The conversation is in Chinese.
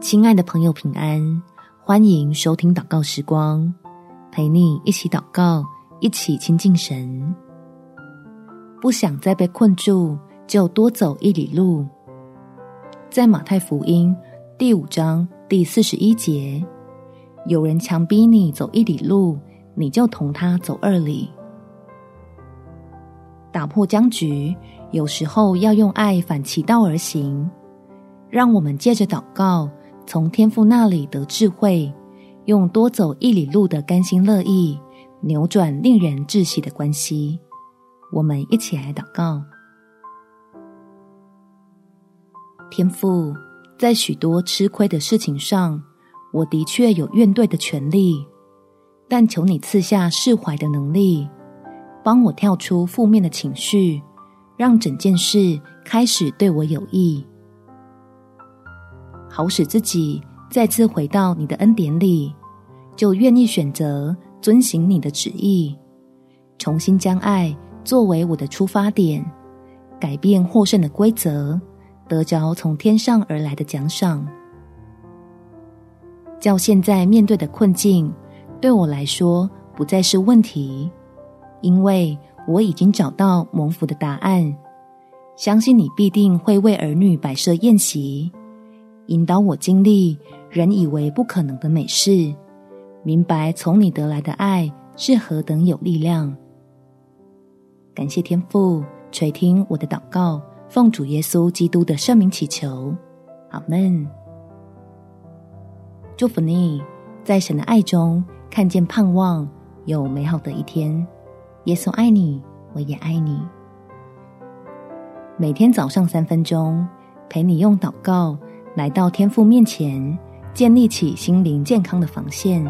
亲爱的朋友，平安！欢迎收听祷告时光，陪你一起祷告，一起亲近神。不想再被困住，就多走一里路。在马太福音第五章第四十一节，有人强逼你走一里路，你就同他走二里。打破僵局，有时候要用爱反其道而行。让我们借着祷告，从天父那里得智慧，用多走一里路的甘心乐意，扭转令人窒息的关系。我们一起来祷告：天父，在许多吃亏的事情上，我的确有怨怼的权利，但求你赐下释怀的能力，帮我跳出负面的情绪，让整件事开始对我有益。好使自己再次回到你的恩典里，就愿意选择遵行你的旨意，重新将爱作为我的出发点，改变获胜的规则，得着从天上而来的奖赏。叫现在面对的困境对我来说不再是问题，因为我已经找到蒙福的答案。相信你必定会为儿女摆设宴席。引导我经历人以为不可能的美事，明白从你得来的爱是何等有力量。感谢天父垂听我的祷告，奉主耶稣基督的圣名祈求，阿门。祝福你，在神的爱中看见盼望，有美好的一天。耶稣爱你，我也爱你。每天早上三分钟，陪你用祷告。来到天父面前，建立起心灵健康的防线。